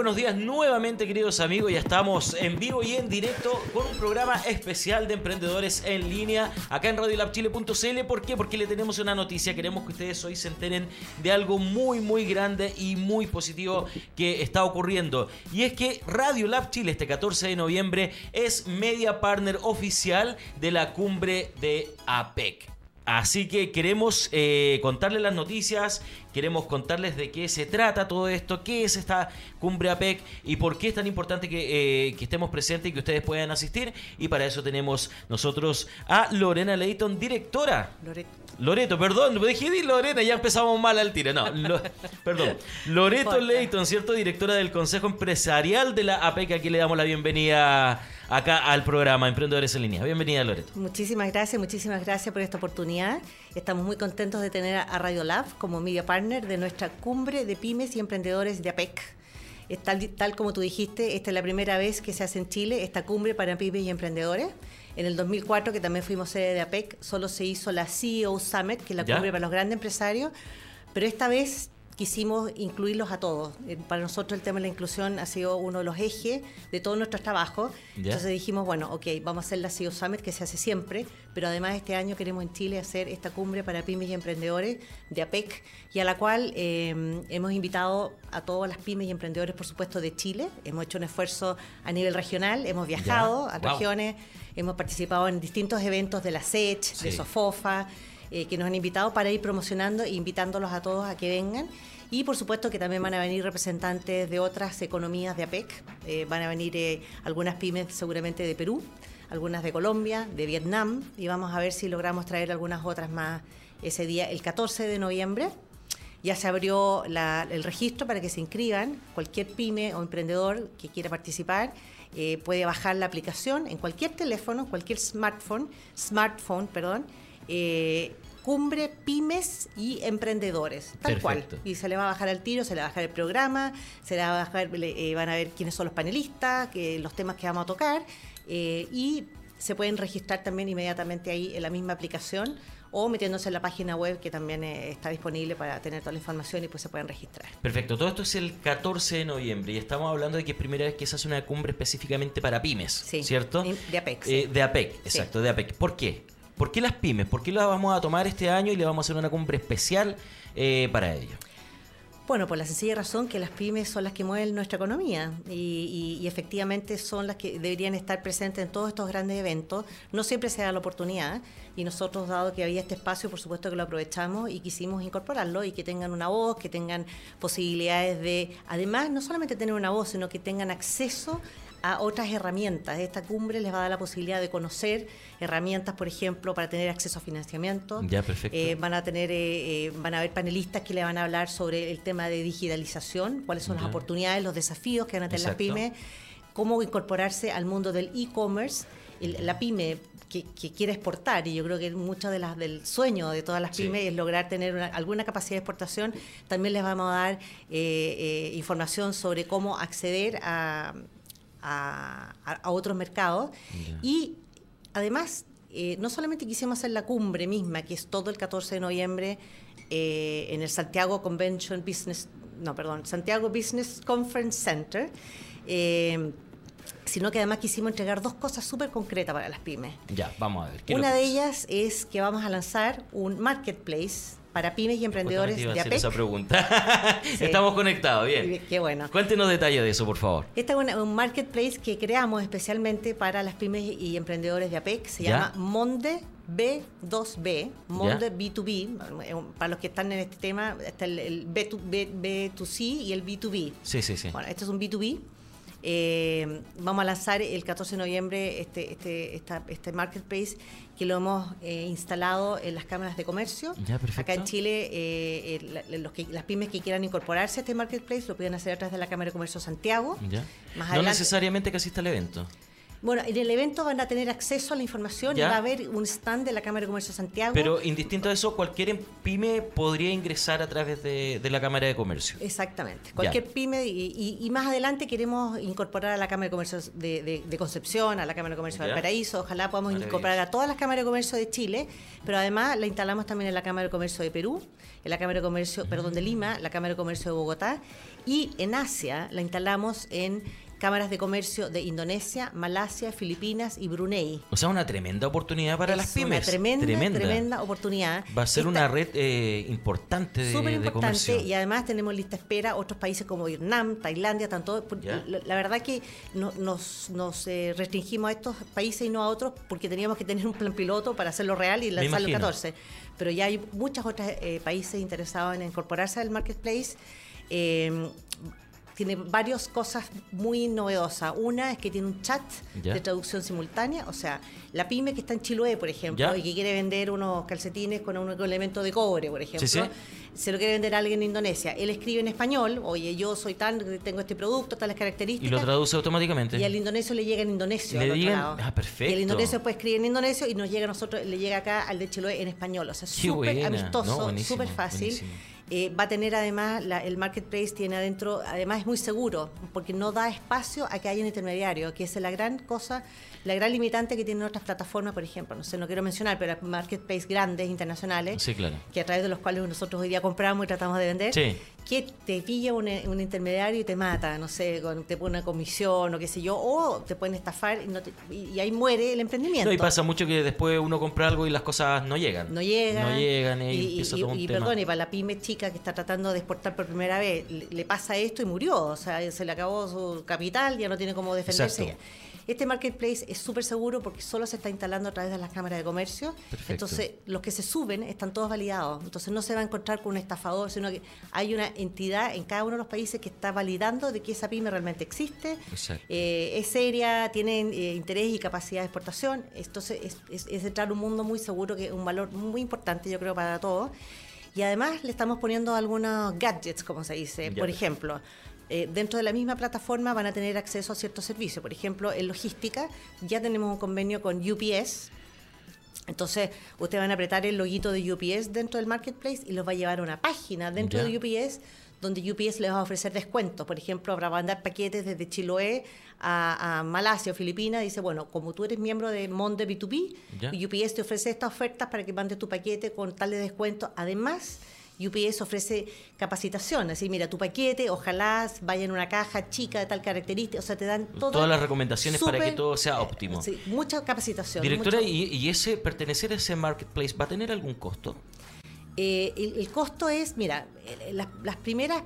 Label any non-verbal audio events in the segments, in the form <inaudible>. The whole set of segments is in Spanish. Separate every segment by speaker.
Speaker 1: buenos días nuevamente queridos amigos, ya estamos en vivo y en directo con un programa especial de emprendedores en línea acá en radiolabchile.cl. ¿Por qué? Porque le tenemos una noticia, queremos que ustedes hoy se enteren de algo muy muy grande y muy positivo que está ocurriendo. Y es que Radio Lab Chile este 14 de noviembre es media partner oficial de la cumbre de APEC. Así que queremos eh, contarles las noticias, queremos contarles de qué se trata todo esto, qué es esta cumbre APEC y por qué es tan importante que, eh, estemos presentes y que ustedes puedan asistir. Y para eso tenemos nosotros a Lorena Leighton, directora. Loreto. Loreto, perdón, dejé de Lorena, ya empezamos mal al tiro. No, <laughs> perdón. Loreto Leighton, ¿cierto? Directora del Consejo Empresarial de la APEC. Aquí le damos la bienvenida acá al programa Emprendedores en Línea. Bienvenida, Loreto.
Speaker 2: Muchísimas gracias, muchísimas gracias por esta oportunidad. Estamos muy contentos de tener a Radio Lab como media partner de nuestra cumbre de pymes y emprendedores de APEC. Tal, tal, como tú dijiste, esta es la primera vez que se hace en Chile esta cumbre para pymes y emprendedores. En el 2004, que también fuimos sede de APEC, solo se hizo la CEO Summit, que es la cumbre para los grandes empresarios, pero esta vez quisimos incluirlos a todos. Eh, para nosotros el tema de la inclusión ha sido uno de los ejes de todos nuestros trabajos. Entonces dijimos, bueno, ok, vamos a hacer la CEO Summit que se hace siempre, pero además este año queremos en Chile hacer esta cumbre para pymes y emprendedores de APEC y a la cual eh, hemos invitado a todas las pymes y emprendedores, por supuesto, de Chile. Hemos hecho un esfuerzo a nivel regional, hemos viajado a regiones, hemos participado en distintos eventos de la SECH, de SOFOFA. Eh, que nos han invitado para ir promocionando e invitándolos a todos a que vengan. Y por supuesto que también van a venir representantes de otras economías de APEC, eh, van a venir eh, algunas pymes seguramente de Perú, algunas de Colombia, de Vietnam, y vamos a ver si logramos traer algunas otras más ese día, el 14 de noviembre. Ya se abrió el registro para que se inscriban. Cualquier pyme o emprendedor que quiera participar puede bajar la aplicación en cualquier teléfono, cualquier smartphone, smartphone, perdón, eh, cumbre pymes y emprendedores, tal cual. Y se le va a bajar al tiro, se le va a bajar el programa, se le va a bajar, eh, van a ver quiénes son los panelistas, que, los temas que vamos a tocar, eh, y se pueden registrar también inmediatamente ahí en la misma aplicación o metiéndose en la página web que también está disponible para tener toda la información y pues se pueden registrar.
Speaker 1: Perfecto, todo esto es el 14 de noviembre y estamos hablando de que es primera vez que se hace una cumbre específicamente para pymes, ¿cierto?
Speaker 2: De APEC.
Speaker 1: de APEC, exacto, de APEC. ¿Por qué? ¿Por qué las pymes? ¿Por qué las vamos a tomar este año y le vamos a hacer una cumbre especial eh, para ello?
Speaker 2: Bueno, por la sencilla razón que las pymes son las que mueven nuestra economía y, efectivamente son las que deberían estar presentes en todos estos grandes eventos. No siempre se da la oportunidad y nosotros, dado que había este espacio, por supuesto que lo aprovechamos y quisimos incorporarlo y que tengan una voz, que tengan posibilidades de, además, no solamente tener una voz, sino que tengan acceso a otras herramientas. Esta cumbre les va a dar la posibilidad de conocer herramientas, por ejemplo, para tener acceso a financiamiento.
Speaker 1: Ya, perfecto.
Speaker 2: Eh, van a tener, eh, eh, van a haber panelistas que le van a hablar sobre el tema de digitalización, cuáles son las oportunidades, los desafíos que van a tener las pymes, cómo incorporarse al mundo del e-commerce. La pyme que, quiere exportar, y yo creo que mucho de las, del sueño de todas las pymes es lograr tener alguna capacidad de exportación, también les vamos a dar información sobre cómo acceder a a, otros mercados. Y además, eh, no solamente quisimos hacer la cumbre misma, que es todo el 14 de noviembre eh, en el Santiago Convention Business, no, perdón, Santiago Business Conference Center, eh, sino que además quisimos entregar dos cosas súper concretas para las pymes.
Speaker 1: Ya, vamos a ver.
Speaker 2: Una de ellas es que vamos a lanzar un marketplace para pymes y emprendedores de APEC.
Speaker 1: esa pregunta. <laughs> Estamos conectados, bien.
Speaker 2: Qué bueno.
Speaker 1: Cuéntenos detalles de eso, por favor.
Speaker 2: Este es un marketplace que creamos especialmente para las pymes y emprendedores de APEC. Se llama Monde B2B, Monde B2B. Para los que están en este tema, está el, B2, B, 2 c y el B2B.
Speaker 1: Sí, sí, sí.
Speaker 2: Bueno, este es un B2B eh, vamos a lanzar el 14 de noviembre este, este, este marketplace que lo hemos eh, instalado en las cámaras de comercio. Acá en Chile, eh, los que, las pymes que quieran incorporarse a este marketplace lo pueden hacer a través de la Cámara de Comercio Santiago.
Speaker 1: no necesariamente que asista al evento.
Speaker 2: Bueno, en el evento van a tener acceso a la información
Speaker 1: Ya.
Speaker 2: y va a haber un stand de la Cámara de Comercio de Santiago.
Speaker 1: Pero indistinto a eso, cualquier pyme podría ingresar a través de, de la Cámara de Comercio.
Speaker 2: Exactamente. Cualquier pyme y, y- y más adelante queremos incorporar a la Cámara de Comercio de, de- de Concepción, a la Cámara de Comercio de
Speaker 1: Ya.
Speaker 2: Valparaíso. Ojalá podamos incorporar a todas las cámaras de comercio de Chile, pero además la instalamos también en la Cámara de Comercio de Perú, en la Cámara de Comercio, perdón, de Lima, la Cámara de Comercio de Bogotá y en Asia la instalamos en cámaras de comercio de Indonesia, Malasia, Filipinas y Brunei.
Speaker 1: O sea, una tremenda oportunidad para
Speaker 2: Es
Speaker 1: las pymes.
Speaker 2: Una tremenda, tremenda, oportunidad.
Speaker 1: Va a ser
Speaker 2: Esta-
Speaker 1: una red eh, importante de,
Speaker 2: Súper importante y además tenemos lista espera otros países como Vietnam, Tailandia, tanto
Speaker 1: Ya.
Speaker 2: la, verdad que no- nos, nos eh, restringimos a estos países y no a otros porque teníamos que tener un plan piloto para hacerlo real y lanzarlo
Speaker 1: imagino.
Speaker 2: 14. Pero ya hay muchos otros eh, países interesados en incorporarse al marketplace. Eh, tiene varias cosas muy novedosas. Una es que tiene un chat de traducción simultánea, o sea, la pyme que está en Chiloé, por ejemplo, y que quiere vender unos calcetines con un elemento de cobre, por ejemplo,
Speaker 1: sí.
Speaker 2: se lo quiere vender a alguien en Indonesia. Él escribe en español, oye, yo soy tan, tengo este producto, tales
Speaker 1: Y
Speaker 2: características.
Speaker 1: lo traduce automáticamente.
Speaker 2: Y al indonesio le llega en indonesio.
Speaker 1: Le digan- ah, perfecto.
Speaker 2: Y el indonesio después escribe en indonesio y nos llega a nosotros, le llega acá al de Chiloé en español. O sea, súper.
Speaker 1: No,
Speaker 2: amistoso,
Speaker 1: buenísimo,
Speaker 2: súper fácil.
Speaker 1: buenísimo.
Speaker 2: Eh, va a tener además, la- el marketplace tiene adentro, además es muy seguro, porque no da espacio a que haya un intermediario, que es la gran cosa, la gran limitante que tienen otras plataformas, por ejemplo, no sé, no quiero mencionar, pero marketplace grandes, internacionales,
Speaker 1: Sí, claro.
Speaker 2: que a través de los cuales nosotros hoy día compramos y tratamos de vender,
Speaker 1: Sí.
Speaker 2: Que te pilla un, un intermediario y te mata, no sé, con, te pone una comisión o qué sé yo, o te pueden estafar y, no te- y- y ahí muere el emprendimiento.
Speaker 1: No, y pasa mucho que después uno compra algo y las cosas no llegan.
Speaker 2: No llegan.
Speaker 1: No llegan y,
Speaker 2: y,
Speaker 1: empieza
Speaker 2: y-
Speaker 1: todo un
Speaker 2: y
Speaker 1: tema.
Speaker 2: perdón, y para la pyme chica que está tratando de exportar por primera vez, le, le pasa esto y murió. O sea, se le acabó su capital, ya no tiene cómo defenderse.
Speaker 1: Exacto.
Speaker 2: Este marketplace es súper seguro porque solo se está instalando a través de las cámaras de comercio.
Speaker 1: Perfecto.
Speaker 2: Entonces, los que se suben están todos validados. Entonces, no se va a encontrar con un estafador, sino que hay una entidad en cada uno de los países que está validando de que esa pyme realmente existe, eh, es seria, tiene eh, interés y capacidad de exportación. Entonces, es, es- es entrar a un mundo muy seguro, que es un valor muy importante, yo creo, para todos. Y además le estamos poniendo algunos gadgets, como se dice.
Speaker 1: Ya.
Speaker 2: Por ejemplo, eh, dentro de la misma plataforma van a tener acceso a ciertos servicios. Por ejemplo, en logística ya tenemos un convenio con UPS. Entonces, ustedes van a apretar el loguito de UPS dentro del marketplace y los va a llevar a una página dentro de UPS donde UPS les va a ofrecer descuentos. Por ejemplo, para mandar paquetes desde Chiloé a, a Malasia o Filipinas, dice, bueno, como tú eres miembro de Monde B2B,
Speaker 1: Ya.
Speaker 2: UPS te ofrece estas ofertas para que mandes tu paquete con tal de descuento. Además, UPS ofrece capacitación, así, mira, tu paquete, ojalá vaya en una caja chica de tal característica, o sea, te dan todo
Speaker 1: Todas las recomendaciones para que todo sea óptimo.
Speaker 2: sí, mucha capacitación.
Speaker 1: Directora,
Speaker 2: mucho-
Speaker 1: ¿y, y ese pertenecer a ese marketplace va a tener algún costo?
Speaker 2: Eh, el, el costo es, mira, eh, las, las primeras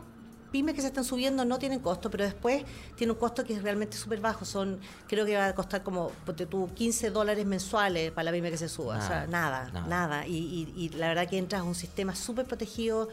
Speaker 2: pymes que se están subiendo no tienen costo, pero después tiene un costo que es realmente súper bajo. Son, creo que va a costar como, ponte tú, 15 dólares mensuales para la pyme que se suba. o sea,
Speaker 1: Nada,
Speaker 2: nada,
Speaker 1: nada.
Speaker 2: nada. Y, y- y la verdad que entras a un sistema súper protegido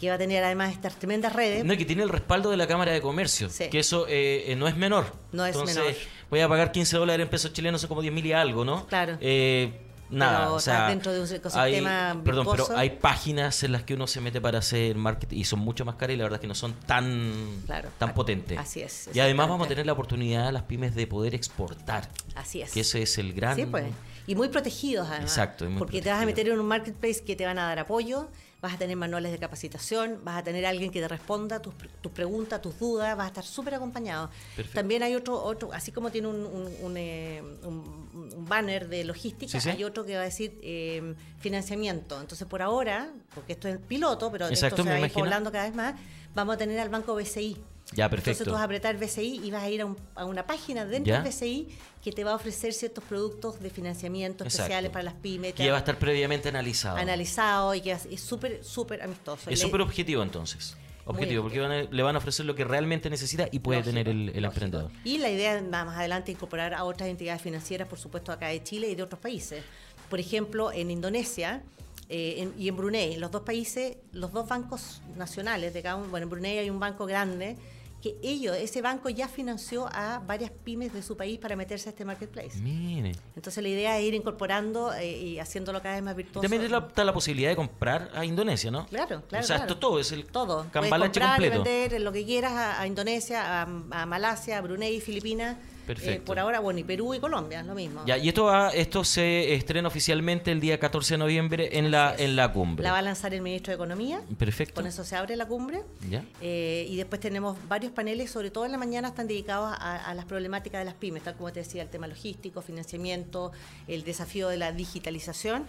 Speaker 2: que va a tener además estas tremendas redes.
Speaker 1: No, y que tiene el respaldo de la Cámara de Comercio,
Speaker 2: Sí.
Speaker 1: que eso eh, eh, no es menor.
Speaker 2: No es
Speaker 1: Entonces,
Speaker 2: menor.
Speaker 1: voy a pagar 15 dólares en pesos chilenos, son como 10 mil y algo, ¿no?
Speaker 2: Claro.
Speaker 1: Eh, nada,
Speaker 2: Pero
Speaker 1: o sea,
Speaker 2: estás dentro de un ecosistema
Speaker 1: hay, Perdón, pero hay páginas en las que uno se mete para hacer marketing y son mucho más caras y la verdad es que no son tan,
Speaker 2: Claro.
Speaker 1: tan potentes.
Speaker 2: Así es,
Speaker 1: Y además vamos a tener la oportunidad las pymes de poder exportar,
Speaker 2: Así es.
Speaker 1: que ese es el gran...
Speaker 2: Sí, pues. Y muy protegidos además.
Speaker 1: Exacto, muy
Speaker 2: porque te vas a
Speaker 1: protegido.
Speaker 2: meter en un marketplace que te van a dar apoyo, vas a tener manuales de capacitación, vas a tener alguien que te responda tus, tus preguntas, tus dudas, vas a estar súper acompañado.
Speaker 1: Perfecto.
Speaker 2: También hay otro, otro así como tiene un, un- un, eh, un- banner de logística,
Speaker 1: Sí, sí.
Speaker 2: hay otro que va a decir eh, financiamiento. Entonces, por ahora, porque esto es el piloto, pero
Speaker 1: Exacto,
Speaker 2: esto se va a ir poblando cada vez más, vamos a tener al banco BCI.
Speaker 1: Ya,
Speaker 2: Entonces
Speaker 1: perfecto.
Speaker 2: tú vas a apretar BCI y vas a ir a, un- a una página dentro
Speaker 1: Ya.
Speaker 2: del BCI que te va a ofrecer ciertos productos de financiamiento
Speaker 1: Exacto.
Speaker 2: especiales para las pymes.
Speaker 1: Que ya va a estar previamente analizado.
Speaker 2: analizado y que es súper, súper amistoso.
Speaker 1: Es súper objetivo entonces. Objetivo, porque van a- le van a ofrecer lo que realmente necesita y puede
Speaker 2: Lógico,
Speaker 1: tener el, el emprendedor.
Speaker 2: Y la idea es más adelante incorporar a otras entidades financieras, por supuesto, acá de Chile y de otros países. Por ejemplo, en Indonesia eh, en- y en Brunei, en los dos países, los dos bancos nacionales de cada uno, bueno, en Brunei hay un banco grande que ellos, ese banco ya financió a varias pymes de su país para meterse a este marketplace.
Speaker 1: Mire.
Speaker 2: Entonces la idea es ir incorporando eh, y haciéndolo cada vez más
Speaker 1: Y
Speaker 2: virtuoso.
Speaker 1: también está la, la posibilidad de comprar a Indonesia, ¿no?
Speaker 2: Claro, claro.
Speaker 1: O sea,
Speaker 2: claro.
Speaker 1: esto todo es el
Speaker 2: Todo. Puedes comprar y
Speaker 1: completo.
Speaker 2: vender lo que quieras a, a Indonesia, a, a Malasia, a Brunei, Filipinas.
Speaker 1: Perfecto.
Speaker 2: Eh, por ahora, bueno, y Perú y Colombia, lo mismo.
Speaker 1: Ya, y esto va, esto se estrena oficialmente el día 14 de noviembre en la, en la cumbre.
Speaker 2: La va a lanzar el ministro de Economía.
Speaker 1: Perfecto.
Speaker 2: Con eso se abre la cumbre.
Speaker 1: Ya.
Speaker 2: Eh, y después tenemos varios paneles, sobre todo en la mañana, están dedicados a, a las problemáticas de las pymes, tal como te decía, el tema logístico, financiamiento, el desafío de la digitalización.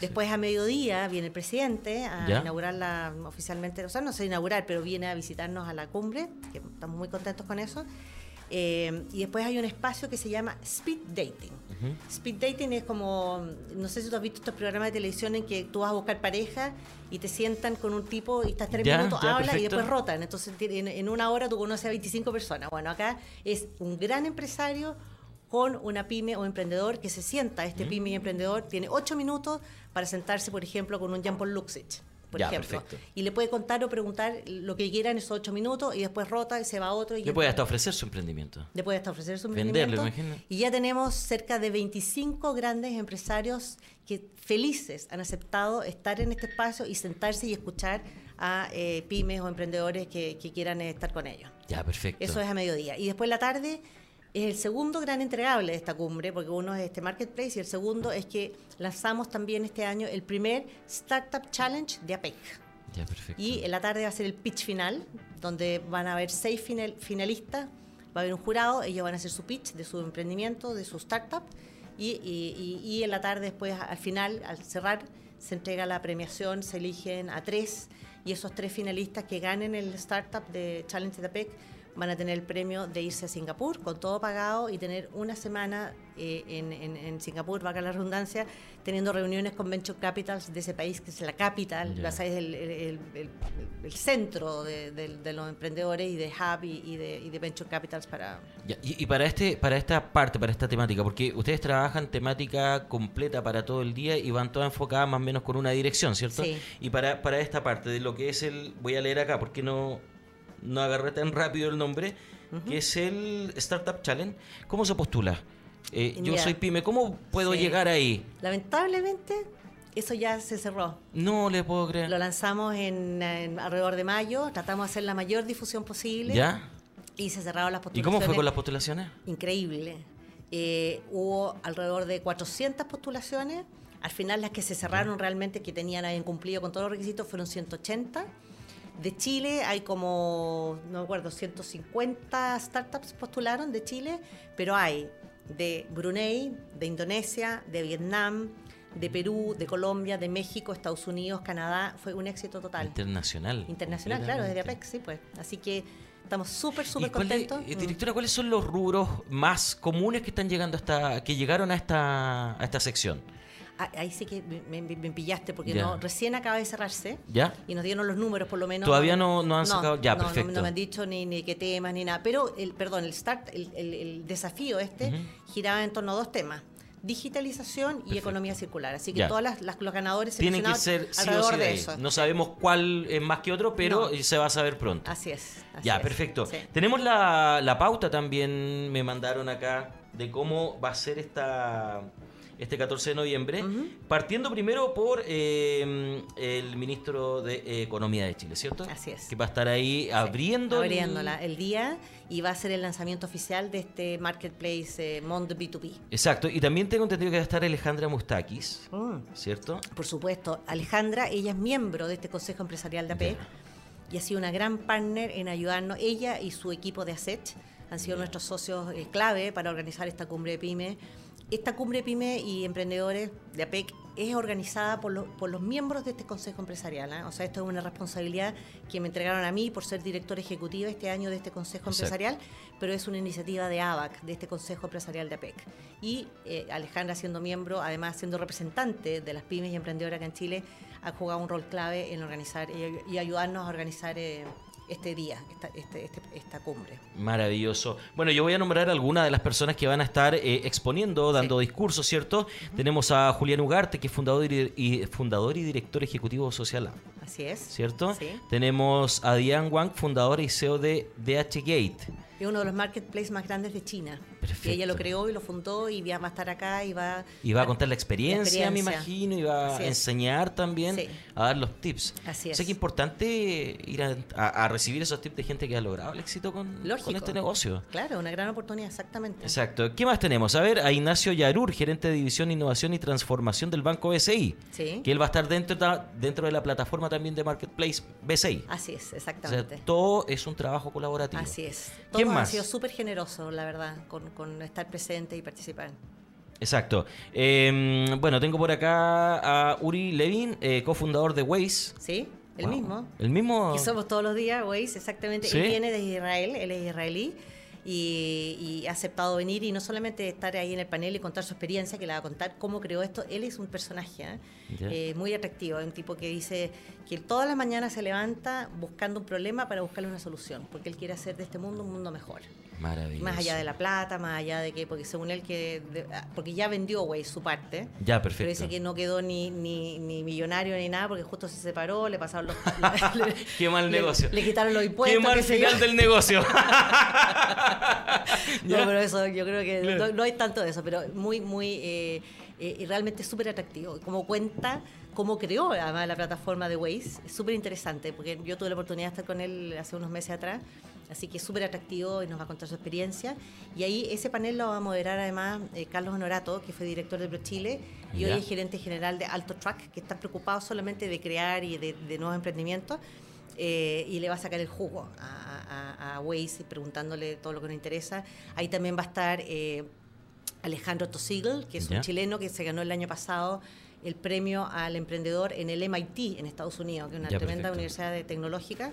Speaker 2: Después a mediodía viene el presidente a
Speaker 1: Ya.
Speaker 2: inaugurarla oficialmente, o sea, no sé inaugurar, pero viene a visitarnos a la cumbre, que estamos muy contentos con eso. Eh, y después hay un espacio que se llama Speed Dating. Speed Dating es como, no sé si tú has visto estos programas de televisión en que tú vas a buscar pareja y te sientan con un tipo y estás tres
Speaker 1: Ya,
Speaker 2: minutos,
Speaker 1: ya,
Speaker 2: hablas y
Speaker 1: perfecto.
Speaker 2: después rotan. Entonces en una hora tú conoces a 25 personas. Bueno, acá es un gran empresario con una pyme o emprendedor que se sienta, este pyme y emprendedor tiene ocho minutos para sentarse, por ejemplo, con un Jean-Paul Luxich, por
Speaker 1: Ya,
Speaker 2: ejemplo.
Speaker 1: perfecto.
Speaker 2: Y le puede contar o preguntar lo que quiera en esos ocho minutos y después rota y se va a otro. Y
Speaker 1: Le puede hasta ofrecer su emprendimiento.
Speaker 2: le puede hasta ofrecer su
Speaker 1: Venderlo,
Speaker 2: emprendimiento.
Speaker 1: imagina.
Speaker 2: Y ya tenemos cerca de 25 grandes empresarios que felices han aceptado estar en este espacio y sentarse y escuchar a eh, pymes o emprendedores que, que quieran estar con ellos.
Speaker 1: Ya, perfecto.
Speaker 2: Eso es a mediodía. Y después la tarde es el segundo gran entregable de esta cumbre, porque uno es este Marketplace y el segundo es que lanzamos también este año el primer Startup Challenge de APEC.
Speaker 1: Ya, perfecto.
Speaker 2: Y en la tarde va a ser el pitch final, donde van a haber seis final- finalistas, va a haber un jurado, ellos van a hacer su pitch de su emprendimiento, de su startup, y, y- y- y en la tarde después, al final, al cerrar, se entrega la premiación, se eligen a tres, y esos tres finalistas que ganen el startup de Challenge de APEC van a tener el premio de irse a Singapur con todo pagado y tener una semana eh, en, en- en Singapur, valga la redundancia, teniendo reuniones con venture capitals de ese país, que es la capital,
Speaker 1: Ya.
Speaker 2: la- es el, el- el- el- el centro de, de- de los emprendedores y de hub y, y de, y de venture capitals para...
Speaker 1: Y para este para esta parte, para esta temática, porque ustedes trabajan temática completa para todo el día y van todas enfocadas más o menos con una dirección, ¿cierto?
Speaker 2: Sí.
Speaker 1: Y para, para esta parte de lo que es el, voy a leer acá porque no, no agarré tan rápido el nombre, que es el Startup Challenge, ¿cómo se postula? Eh, yo soy pyme, ¿cómo puedo
Speaker 2: Sí.
Speaker 1: llegar ahí?
Speaker 2: Lamentablemente, eso ya se cerró.
Speaker 1: No le puedo creer.
Speaker 2: Lo lanzamos en, en alrededor de mayo, tratamos de hacer la mayor difusión posible
Speaker 1: ¿Ya?
Speaker 2: y se cerraron las
Speaker 1: ¿Y
Speaker 2: postulaciones.
Speaker 1: cómo fue con las postulaciones?
Speaker 2: Increíble. Eh, hubo alrededor de 400 postulaciones. Al final las que se cerraron realmente, que tenían habían cumplido con todos los requisitos, fueron 180. De Chile hay como, no me acuerdo, 150 startups postularon de Chile, pero hay de Brunei, de Indonesia, de Vietnam, de Perú, de Colombia, de México, Estados Unidos, Canadá. Fue un éxito total.
Speaker 1: Internacional.
Speaker 2: Internacional, claro, desde. APEC, sí, pues. Así que estamos súper,
Speaker 1: ¿Y
Speaker 2: súper
Speaker 1: cuál es-
Speaker 2: contentos.
Speaker 1: eh,
Speaker 2: Mm.
Speaker 1: directora, ¿cuáles son los rubros más comunes que están llegando hasta, que llegaron a esta, a esta sección?
Speaker 2: Ah, Ahí sí que me, me- me pillaste porque
Speaker 1: Ya.
Speaker 2: no, recién acaba de cerrarse
Speaker 1: ¿Ya?
Speaker 2: y nos dieron los números por lo menos.
Speaker 1: Todavía no- no han sacado- ya,
Speaker 2: no, no-
Speaker 1: perfecto.
Speaker 2: No, me han dicho ni, ni qué temas ni nada. Pero, el, perdón, el start, el, el- el desafío este giraba en torno a dos temas. Digitalización y economía circular. Así que todos los ganadores
Speaker 1: Tienen que ser sí o sí
Speaker 2: de eso.
Speaker 1: No sabemos cuál es más que otro, pero
Speaker 2: No.
Speaker 1: se va a saber pronto.
Speaker 2: Así es. así
Speaker 1: ya,
Speaker 2: es,
Speaker 1: perfecto.
Speaker 2: sí.
Speaker 1: Tenemos la, la pauta también, me mandaron acá, de cómo va a ser esta este 14 de noviembre, partiendo primero por eh, el ministro de Economía de Chile, ¿cierto?
Speaker 2: Así es.
Speaker 1: Que va a estar ahí abriendo...
Speaker 2: Abriéndola el día y va a ser el lanzamiento oficial de este marketplace eh, Monde B2B.
Speaker 1: Exacto, y también tengo entendido que va a estar Alejandra Mustakis,
Speaker 2: Mm.
Speaker 1: ¿cierto?
Speaker 2: Por supuesto, Alejandra, ella es miembro de este Consejo Empresarial de APEC y ha sido una gran partner en ayudarnos. Ella y su equipo de ASET han sido nuestros socios eh, clave para organizar esta cumbre de pyme. Esta cumbre pyme y emprendedores de APEC es organizada por, los- por los miembros de este Consejo Empresarial. ¿ah? O sea, esto es una responsabilidad que me entregaron a mí por ser directora ejecutiva este año de este Consejo
Speaker 1: Exacto.
Speaker 2: Empresarial, pero es una iniciativa de ABAC, de este Consejo Empresarial de APEC. Y eh, Alejandra, siendo miembro, además siendo representante de las pymes y emprendedoras acá en Chile, ha jugado un rol clave en organizar y, y ayudarnos a organizar eh, este día, esta, este- este- esta cumbre.
Speaker 1: Maravilloso. Bueno, yo voy a nombrar algunas de las personas que van a estar eh, exponiendo, dando discursos, ¿cierto? Tenemos a Julián Ugarte, que es fundador y, y- fundador y director ejecutivo Social Lab,
Speaker 2: Así es.
Speaker 1: ¿cierto?
Speaker 2: Sí.
Speaker 1: Tenemos a Diane Wang, fundadora y CEO de DH Gate.
Speaker 2: Es uno de los marketplaces más grandes de China.
Speaker 1: Perfecto.
Speaker 2: Y ella lo creó y lo fundó y va a estar acá y va...
Speaker 1: Y va a contar la experiencia,
Speaker 2: La
Speaker 1: me imagino, y va
Speaker 2: Así
Speaker 1: a
Speaker 2: es.
Speaker 1: enseñar también,
Speaker 2: Sí.
Speaker 1: a dar los tips.
Speaker 2: Así es.
Speaker 1: Sé que es importante ir a, a- a recibir esos tips de gente que ha logrado el éxito con,
Speaker 2: Lógico.
Speaker 1: con este negocio.
Speaker 2: Claro, una gran oportunidad, exactamente.
Speaker 1: Exacto. ¿Qué más tenemos? A ver, a Ignacio Yarur, gerente de División Innovación y Transformación del Banco BCI.
Speaker 2: Sí.
Speaker 1: Que él va a estar dentro, dentro de la plataforma también de Marketplace BCI.
Speaker 2: Así es,
Speaker 1: O sea,
Speaker 2: exactamente.
Speaker 1: todo es un trabajo colaborativo.
Speaker 2: Así es.
Speaker 1: ¿Quién
Speaker 2: Todos han
Speaker 1: más?
Speaker 2: sido súper generosos, la verdad, con, con estar presente y participar.
Speaker 1: Exacto. Eh, bueno, tengo por acá a Uri Levin, eh, cofundador de Waze.
Speaker 2: ¿Sí? El
Speaker 1: Wow.
Speaker 2: mismo.
Speaker 1: El mismo.
Speaker 2: Que somos todos los días, Waze, exactamente.
Speaker 1: ¿Sí?
Speaker 2: Él viene de Israel, él es israelí. Y, y ha aceptado venir y no solamente estar ahí en el panel y contar su experiencia, que la va a contar cómo creó esto. Él es un personaje ¿eh?
Speaker 1: Ya.
Speaker 2: Eh, muy atractivo, un tipo que dice que todas las mañanas se levanta buscando un problema para buscarle una solución, porque él quiere hacer de este mundo un mundo mejor.
Speaker 1: Maravilloso.
Speaker 2: Más allá de la plata, más allá de que, porque según él, que de- ah, porque ya vendió Waze su parte.
Speaker 1: Ya,
Speaker 2: Pero
Speaker 1: perfecto.
Speaker 2: dice que no quedó ni, ni, ni millonario ni nada porque justo se separó, le pasaron los... le- <laughs> <laughs>
Speaker 1: Qué mal negocio.
Speaker 2: Le quitaron los impuestos.
Speaker 1: Qué mal final del negocio. <laughs>
Speaker 2: No, pero eso yo creo que
Speaker 1: Claro.
Speaker 2: no, no hay tanto de eso, pero muy, muy, eh, eh, y realmente súper atractivo. Como cuenta, cómo creó además la plataforma de Waze, es súper interesante, porque yo tuve la oportunidad de estar con él hace unos meses atrás, así que es súper atractivo y nos va a contar su experiencia. Y ahí ese panel lo va a moderar además eh, Carlos Honorato, que fue director de ProChile y hoy es gerente general de Alto Track, que está preocupado solamente de crear y de, de nuevos emprendimientos. eh, y le va a sacar el jugo a, a, a Waze preguntándole todo lo que nos interesa. Ahí también va a estar eh, Alejandro Tosigel, que es un chileno que se ganó el año pasado el premio al emprendedor en el MIT en Estados Unidos, que es una
Speaker 1: Ya,
Speaker 2: tremenda
Speaker 1: perfecto.
Speaker 2: universidad de tecnológica.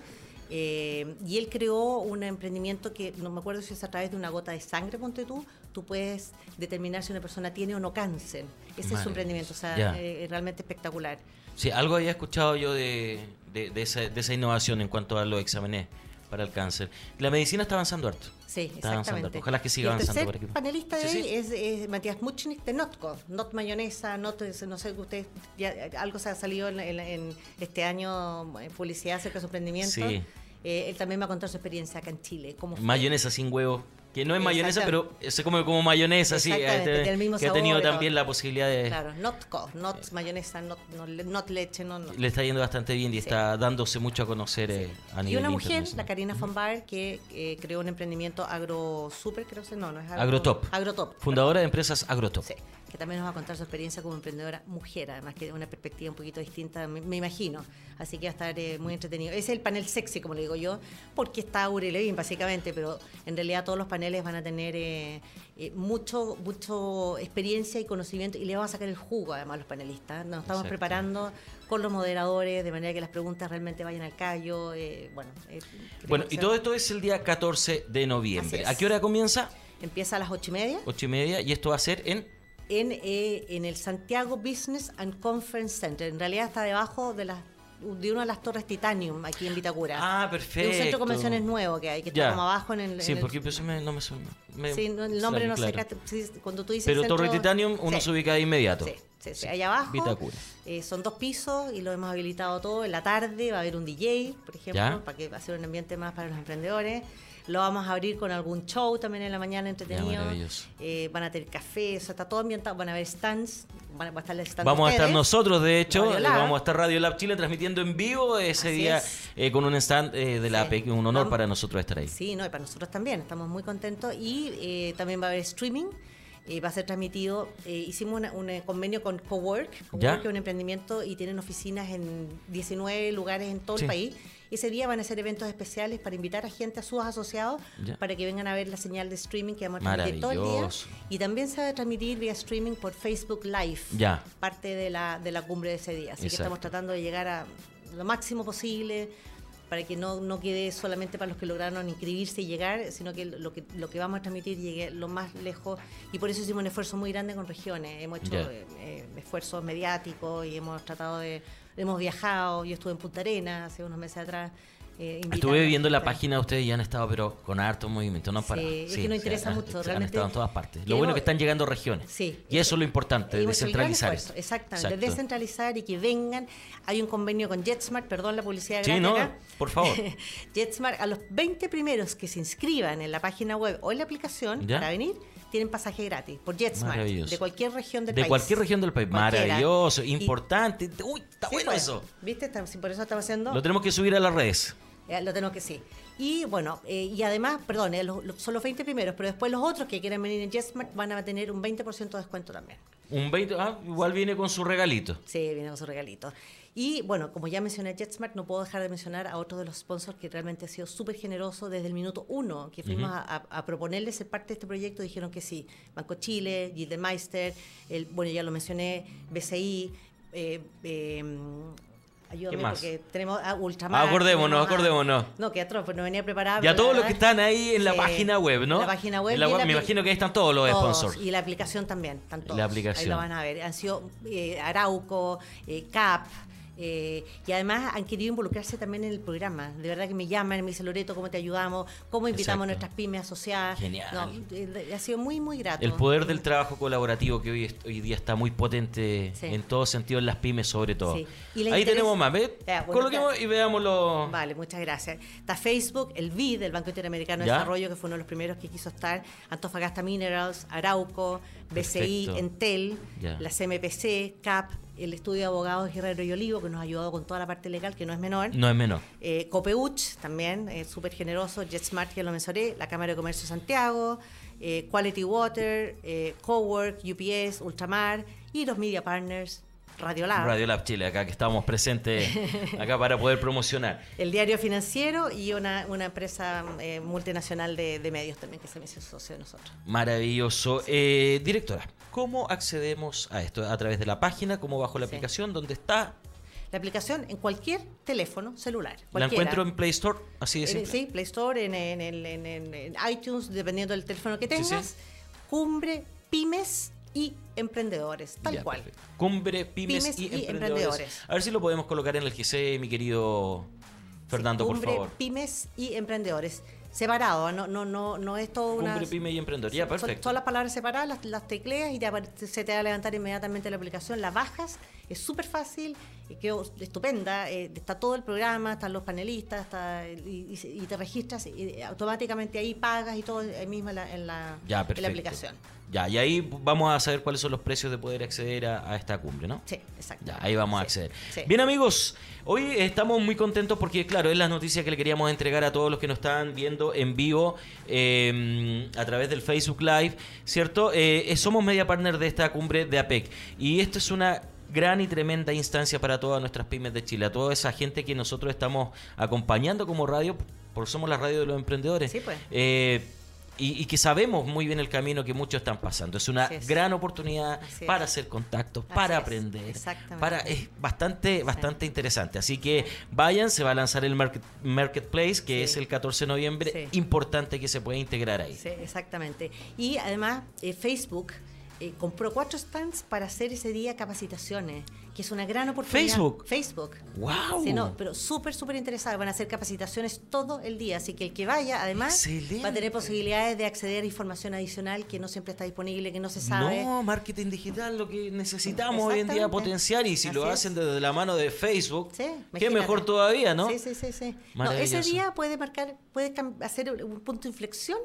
Speaker 2: Eh, y él creó un emprendimiento que no me acuerdo si es a través de una gota de sangre, ponte tú, tú puedes determinar si una persona tiene o no cáncer. Ese es su emprendimiento, o sea, eh, es realmente espectacular.
Speaker 1: Sí, algo había escuchado yo de, de, de esa, de esa innovación en cuanto a los exámenes para el cáncer. La medicina está avanzando harto.
Speaker 2: Sí,
Speaker 1: Está avanzando
Speaker 2: exactamente.
Speaker 1: harto. Ojalá que siga
Speaker 2: el
Speaker 1: avanzando aquí.
Speaker 2: panelista de
Speaker 1: Sí,
Speaker 2: hoy
Speaker 1: sí.
Speaker 2: Es, es Matías Muchnik de Notco, Not Mayonesa, Not, no sé, usted, ya, algo se ha salido en, en- en este año, eh, publicidad acerca de su emprendimiento.
Speaker 1: Sí.
Speaker 2: Eh, él también va a contar su experiencia acá en Chile. Cómo fue.
Speaker 1: Mayonesa sin huevo. Que no es mayonesa, pero se come como mayonesa, sí. Este,
Speaker 2: el mismo
Speaker 1: que ha tenido
Speaker 2: sabor
Speaker 1: también la posibilidad de...
Speaker 2: Claro, Not Mayonesa, Not, no, le- not leche, no, no.
Speaker 1: Le está yendo bastante bien y
Speaker 2: Sí.
Speaker 1: está dándose mucho a conocer eh, a nivel
Speaker 2: Y una mujer, la. Karina von Baer, que eh, creó un emprendimiento agro super, creo que no, no es agro,
Speaker 1: Agrotop.
Speaker 2: Agrotop.
Speaker 1: Fundadora de empresas Agrotop.
Speaker 2: Sí, que también nos va a contar su experiencia como emprendedora mujer, además que una perspectiva un poquito distinta, me, me imagino. Así que va a estar eh, muy entretenido. Ese es el panel sexy, como le digo yo, porque está Uri Levin, básicamente, pero en realidad todos los paneles van a tener eh, eh, mucho, mucho experiencia y conocimiento y le vamos a sacar el jugo, además, a los panelistas. Nos estamos
Speaker 1: Exacto.
Speaker 2: preparando con los moderadores, de manera que las preguntas realmente vayan al callo. eh, bueno,
Speaker 1: Bueno, y todo esto es el día 14 de noviembre. ¿A qué hora comienza?
Speaker 2: Empieza a las ocho y media.
Speaker 1: Ocho y media. Y esto va a ser en...
Speaker 2: en, eh, en el Santiago Business and Conference Center. En realidad está debajo de, las de una de las torres Titanium aquí en Vitacura.
Speaker 1: Ah, perfecto.
Speaker 2: un centro de convenciones nuevo que hay, que está como abajo en el...
Speaker 1: Sí,
Speaker 2: en el-
Speaker 1: porque eso me- no me suena. me-
Speaker 2: sí, no, el nombre no
Speaker 1: claro.
Speaker 2: sé, sí, cuando tú dices
Speaker 1: Pero
Speaker 2: centro-
Speaker 1: Torre Titanium uno
Speaker 2: Sí.
Speaker 1: se ubica de inmediato.
Speaker 2: Sí, sí, sí, allá abajo.
Speaker 1: Vitacura.
Speaker 2: Eh, son dos pisos y lo hemos habilitado todo. En la tarde va a haber un DJ, por ejemplo,
Speaker 1: Ya.
Speaker 2: para que va a ser un ambiente más para los emprendedores. Lo vamos a abrir con algún show también en la mañana entretenido. Eh, van a tener café, o sea, está todo ambientado. Van a haber stands, van a, estar el stand de
Speaker 1: Vamos a estar nosotros, de hecho, eh, vamos a estar Radio Lab Chile transmitiendo en vivo ese
Speaker 2: Así
Speaker 1: día
Speaker 2: es.
Speaker 1: eh, con un stand eh, de la. APEC. Un honor
Speaker 2: Vamos-
Speaker 1: para nosotros estar ahí.
Speaker 2: Sí, no, y para nosotros también, estamos muy contentos. Y eh, también va a haber streaming, eh, va a ser transmitido. eh, hicimos una- un convenio con Cowork, Cowork es un emprendimiento y tienen oficinas en 19 lugares en todo
Speaker 1: Sí.
Speaker 2: el país. Ese día van a hacer eventos especiales para invitar a gente, a sus asociados, para que vengan a ver la señal de streaming que vamos a transmitir todo el día. Y también se va a transmitir vía streaming por Facebook Live,
Speaker 1: Ya.
Speaker 2: parte de la, de la cumbre de ese día. Así que estamos tratando de llegar a lo máximo posible para que no, no quede solamente para los que lograron inscribirse y llegar, sino que lo que, lo que vamos a transmitir llegue lo más lejos. Y por eso hicimos un esfuerzo muy grande con regiones. Hemos hecho eh, esfuerzos mediáticos y hemos tratado de... Hemos viajado, yo estuve en Punta Arenas hace unos meses atrás. Eh,
Speaker 1: Estuve viendo la página, ustedes ya han estado, pero con harto movimiento, no han
Speaker 2: Sí, es que nos interesa
Speaker 1: han-
Speaker 2: mucho,
Speaker 1: Han
Speaker 2: realmente
Speaker 1: estado en todas partes. Lo bueno es que están llegando regiones.
Speaker 2: Sí.
Speaker 1: Y eso es lo importante, descentralizar.
Speaker 2: esfuerzo. Exactamente,
Speaker 1: Exacto.
Speaker 2: descentralizar y que vengan. Hay un convenio con JetSmart, perdón la publicidad
Speaker 1: Sí, no,
Speaker 2: acá.
Speaker 1: por favor. <laughs>
Speaker 2: JetSmart, a los 20 primeros que se inscriban en la página web o en la aplicación
Speaker 1: ¿Ya?
Speaker 2: para venir, tienen pasaje gratis por JetSmart.
Speaker 1: Maravilloso.
Speaker 2: De cualquier región del
Speaker 1: De
Speaker 2: país.
Speaker 1: cualquier región del país.
Speaker 2: Cualquiera.
Speaker 1: Maravilloso,
Speaker 2: Y-
Speaker 1: importante. Uy, está
Speaker 2: Sí,
Speaker 1: bueno
Speaker 2: pues,
Speaker 1: eso.
Speaker 2: ¿Viste? Por eso estamos haciendo.
Speaker 1: Lo tenemos que subir a las redes.
Speaker 2: Eh, lo tenemos que sí. Y bueno, eh, y además, perdón, eh, los- los- son los 20 primeros, pero después los otros que quieran venir en JetSmart van a tener un 20% de descuento también.
Speaker 1: Un 20, ah, igual viene con su regalito.
Speaker 2: Sí, viene con su regalito. Y bueno, como ya mencioné JetSmart, no puedo dejar de mencionar a otro de los sponsors que realmente ha sido súper generoso desde el minuto uno que fuimos a, a- a proponerles ser parte de este proyecto. Dijeron que sí. Banco Chile, Gildemeister, el, bueno, ya lo mencioné, BCI, eh, eh, ayúdame
Speaker 1: ¿Quién más?
Speaker 2: porque tenemos a Ultramar.
Speaker 1: Acordémonos,
Speaker 2: tenemos a-
Speaker 1: acordémonos.
Speaker 2: No, que atroz, pues no venía preparada.
Speaker 1: Ya
Speaker 2: pero
Speaker 1: todos los que están ahí en la página web, ¿no?
Speaker 2: La página web.
Speaker 1: La
Speaker 2: y
Speaker 1: web,
Speaker 2: la
Speaker 1: me imagino que ahí están todos los
Speaker 2: todos,
Speaker 1: sponsors.
Speaker 2: Y la aplicación también, están todos.
Speaker 1: La aplicación.
Speaker 2: Ahí lo van a ver. Han sido eh, Arauco, eh, CAP. Eh, y además han querido involucrarse también en el programa. De verdad que me llaman, me dicen Loreto, ¿cómo te ayudamos? ¿Cómo invitamos a nuestras pymes asociadas?
Speaker 1: Genial.
Speaker 2: No, eh, ha sido muy, muy grato.
Speaker 1: El poder del trabajo colaborativo que hoy, hoy día está muy potente
Speaker 2: Sí.
Speaker 1: en todo sentido, en las pymes sobre todo.
Speaker 2: Sí. Y la
Speaker 1: Ahí tenemos más, ¿ves?
Speaker 2: Ya, bueno,
Speaker 1: Coloquemos
Speaker 2: está-
Speaker 1: y veámoslo.
Speaker 2: Vale, muchas gracias. Está Facebook, el BID, el Banco Interamericano de
Speaker 1: ¿Ya?
Speaker 2: Desarrollo, que fue uno de los primeros que quiso estar, Antofagasta Minerals, Arauco, BCI,
Speaker 1: Perfecto.
Speaker 2: Entel,
Speaker 1: Ya.
Speaker 2: la CMPC, CAP, el Estudio de Abogados Guerrero y Olivo, que nos ha ayudado con toda la parte legal, que no es menor.
Speaker 1: No es menor.
Speaker 2: Eh, Copeuch también, eh, súper generoso, JetSmart que lo mencioné, la Cámara de Comercio de Santiago, eh, Quality Water, eh, Cowork, UPS, Ultramar y los Media Partners, Radiolab.
Speaker 1: Radio Lab Chile, acá que estamos presentes <laughs> acá para poder promocionar.
Speaker 2: El diario financiero y una, una empresa eh, multinacional de, de medios también que se me hizo socio de nosotros.
Speaker 1: Maravilloso. Eh, directora, ¿cómo accedemos a esto? ¿A través de la página? ¿Cómo bajo la
Speaker 2: Sí.
Speaker 1: aplicación? ¿Dónde está?
Speaker 2: La aplicación en cualquier teléfono celular.
Speaker 1: ¿La encuentro en Play Store? Así de simple.
Speaker 2: sí, Play Store, en, en- en- iTunes, dependiendo del teléfono que
Speaker 1: Sí, sí.
Speaker 2: tengas. Cumbre, pymes y emprendedores, tal
Speaker 1: Ya,
Speaker 2: cual.
Speaker 1: perfecto. Cumbre, pymes,
Speaker 2: Pymes
Speaker 1: y,
Speaker 2: y
Speaker 1: emprendedores.
Speaker 2: emprendedores.
Speaker 1: A ver si lo podemos colocar en el GC, mi querido Fernando, por
Speaker 2: Cumbre,
Speaker 1: favor.
Speaker 2: pymes y emprendedores. Separado, no, no, no, no es todo una.
Speaker 1: Cumbre, pyme y emprendedor. Ya,
Speaker 2: Son-
Speaker 1: perfecto.
Speaker 2: Son las palabras separadas, las, las tecleas y se te va a levantar inmediatamente la aplicación. La bajas, es súper fácil, y quedó estupenda. eh, está todo el programa, están los panelistas, está, y, te registras y automáticamente ahí pagas y todo ahí mismo en la, en la,
Speaker 1: Ya,
Speaker 2: en
Speaker 1: perfecto.
Speaker 2: la aplicación.
Speaker 1: Ya, y ahí vamos a saber cuáles son los precios de poder acceder a, a esta cumbre, ¿no?
Speaker 2: Sí, exacto.
Speaker 1: Ya, ahí vamos a acceder.
Speaker 2: sí.
Speaker 1: Bien amigos, hoy estamos muy contentos porque claro, es la noticia que le queríamos entregar a todos los que nos están viendo en vivo eh, a través del Facebook Live, ¿cierto? Eh, somos media partner de esta cumbre de APEC y esto es una gran y tremenda instancia para todas nuestras pymes de Chile, a toda esa gente que nosotros estamos acompañando como radio, porque somos la radio de los emprendedores.
Speaker 2: Sí, pues.
Speaker 1: Eh, y, y que sabemos muy bien el camino que muchos están pasando. Es una
Speaker 2: es.
Speaker 1: gran oportunidad
Speaker 2: Así es.
Speaker 1: para hacer contactos,
Speaker 2: Así
Speaker 1: para
Speaker 2: es,
Speaker 1: aprender,
Speaker 2: exactamente.
Speaker 1: para es bastante bastante interesante. Así que vayan, se va a lanzar el market- marketplace que
Speaker 2: Sí.
Speaker 1: es el 14 de noviembre,
Speaker 2: Sí.
Speaker 1: importante que se pueda integrar ahí.
Speaker 2: Sí, exactamente. Y además, eh, Facebook eh, compró cuatro stands para hacer ese día capacitaciones, que es una gran oportunidad.
Speaker 1: Facebook.
Speaker 2: Facebook.
Speaker 1: ¡Wow!
Speaker 2: Sí, no, pero súper, súper interesado. Van a hacer capacitaciones todo el día. Así que el que vaya, además,
Speaker 1: Excelente.
Speaker 2: va a tener posibilidades de acceder a información adicional que no siempre está disponible, que no se sabe.
Speaker 1: No, marketing digital, lo que necesitamos hoy en día potenciar y si lo hacen
Speaker 2: es.
Speaker 1: desde la mano de Facebook,
Speaker 2: Sí,
Speaker 1: qué mejor todavía, ¿no?
Speaker 2: Sí, sí, sí. sí. No,
Speaker 1: Maravilloso.
Speaker 2: ese día puede marcar, puede hacer un punto de inflexión.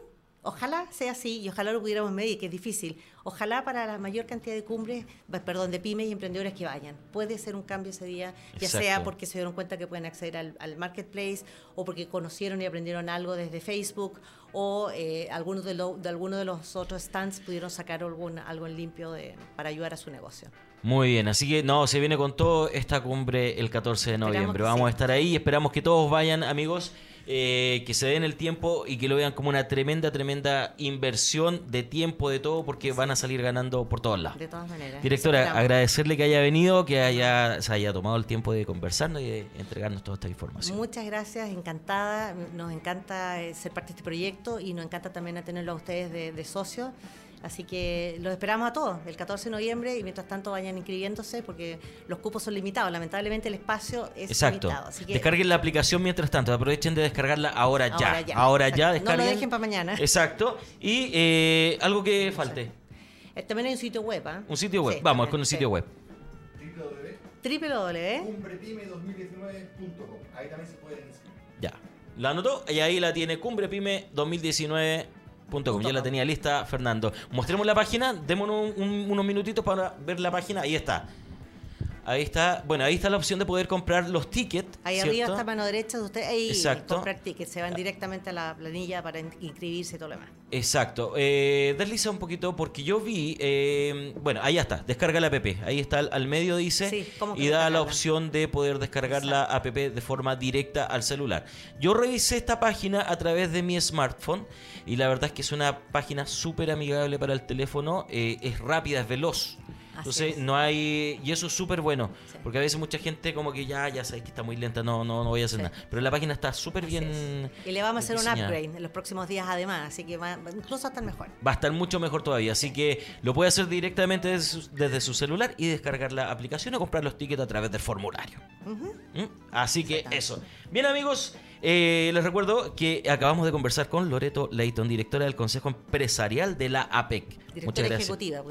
Speaker 2: Ojalá sea así y ojalá lo pudiéramos medir, que es difícil. Ojalá para la mayor cantidad de cumbres, perdón, de pymes y emprendedores que vayan. Puede ser un cambio ese día, ya
Speaker 1: Exacto.
Speaker 2: sea porque se dieron cuenta que pueden acceder al, al marketplace o porque conocieron y aprendieron algo desde Facebook o eh, algunos de, lo- de algunos de los otros stands pudieron sacar algún, algo en limpio de- para ayudar a su negocio.
Speaker 1: Muy bien, así que no, se viene con todo esta cumbre el 14 de noviembre. Vamos a estar ahí, esperamos que todos vayan, amigos, eh, que se den el tiempo y que lo vean como una tremenda, tremenda inversión de tiempo, de todo, porque van a salir ganando por todos lados.
Speaker 2: De todas maneras.
Speaker 1: Directora, agradecerle que haya venido, que haya, se haya tomado el tiempo de conversarnos y de entregarnos toda esta información.
Speaker 2: Muchas gracias, encantada. Nos encanta eh, ser parte de este proyecto y nos encanta también a tenerlo a ustedes de, de socios. Así que los esperamos a todos el 14 de noviembre y mientras tanto vayan inscribiéndose porque los cupos son limitados. Lamentablemente el espacio es
Speaker 1: Exacto.
Speaker 2: limitado.
Speaker 1: Descarguen la aplicación mientras tanto. Aprovechen de descargarla ahora,
Speaker 2: ahora ya.
Speaker 1: Ahora ya.
Speaker 2: Descarguen. <laughs> No lo dejen para mañana.
Speaker 1: Exacto. Y eh, algo que falte.
Speaker 2: Eh, también hay un sitio web. ¿eh?
Speaker 1: Un sitio web. Vamos con un sitio web
Speaker 3: www.cumbrepyme2019.com. Ahí también se pueden inscribir.
Speaker 1: Ya. La anotó y ahí la tiene cumbrepyme2019.com. Com. Ya la tenía lista, Fernando. Mostremos la página, démonos un, unos minutitos para ver la página. Ahí está. Ahí está, bueno, ahí está la opción de poder comprar los tickets.
Speaker 2: Ahí arriba está mano derecha de usted ahí comprar tickets. Se van directamente a la planilla para inscribirse y todo lo demás.
Speaker 1: Exacto. Eh, desliza un poquito porque yo vi, eh, bueno, ahí está, descarga la app. Ahí está al, medio dice y da la opción de poder descargar la app de forma directa al celular. Yo revisé esta página a través de mi smartphone y la verdad es que es una página súper amigable para el teléfono, eh, es rápida, es veloz. Entonces no hay y eso es súper bueno, porque a veces mucha gente como que ya ya sabes que está muy lenta, no no no voy a hacer nada, pero la página está súper bien
Speaker 2: y le vamos a hacer un upgrade en los próximos días además, así que va, incluso a estar mejor.
Speaker 1: Va a estar mucho mejor todavía, así que lo puede hacer directamente desde su, celular y descargar la aplicación o comprar los tickets a través del formulario. ¿Mm? Así que eso. Bien amigos, eh, les recuerdo que acabamos de conversar con Loreto Leighton, directora del Consejo Empresarial de la APEC.
Speaker 2: Directora muchas gracias. ejecutiva.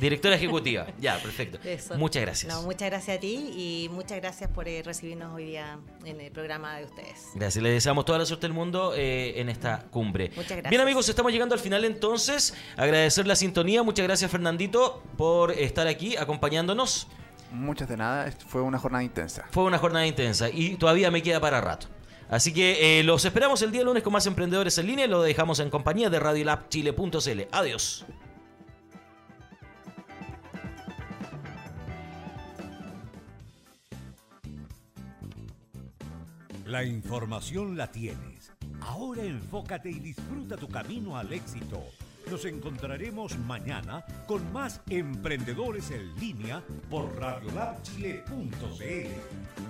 Speaker 1: Directora <laughs> ejecutiva, ya, perfecto. Muchas gracias.
Speaker 2: muchas gracias a ti y muchas gracias por eh, recibirnos hoy día en el programa de ustedes.
Speaker 1: Gracias, les deseamos toda la suerte del mundo eh, en esta cumbre.
Speaker 2: Muchas gracias.
Speaker 1: Bien amigos, estamos llegando al final entonces. Agradecer la sintonía. Muchas gracias Fernandito por estar aquí acompañándonos.
Speaker 3: Muchas de nada, fue una jornada intensa.
Speaker 1: Fue una jornada intensa y todavía me queda para rato. Así que eh, los esperamos el día lunes con más emprendedores en línea y lo dejamos en compañía de radiolabchile.cl. Adiós.
Speaker 4: La información la tienes. Ahora enfócate y disfruta tu camino al éxito. Nos encontraremos mañana con más emprendedores en línea por radiolabchile.cl.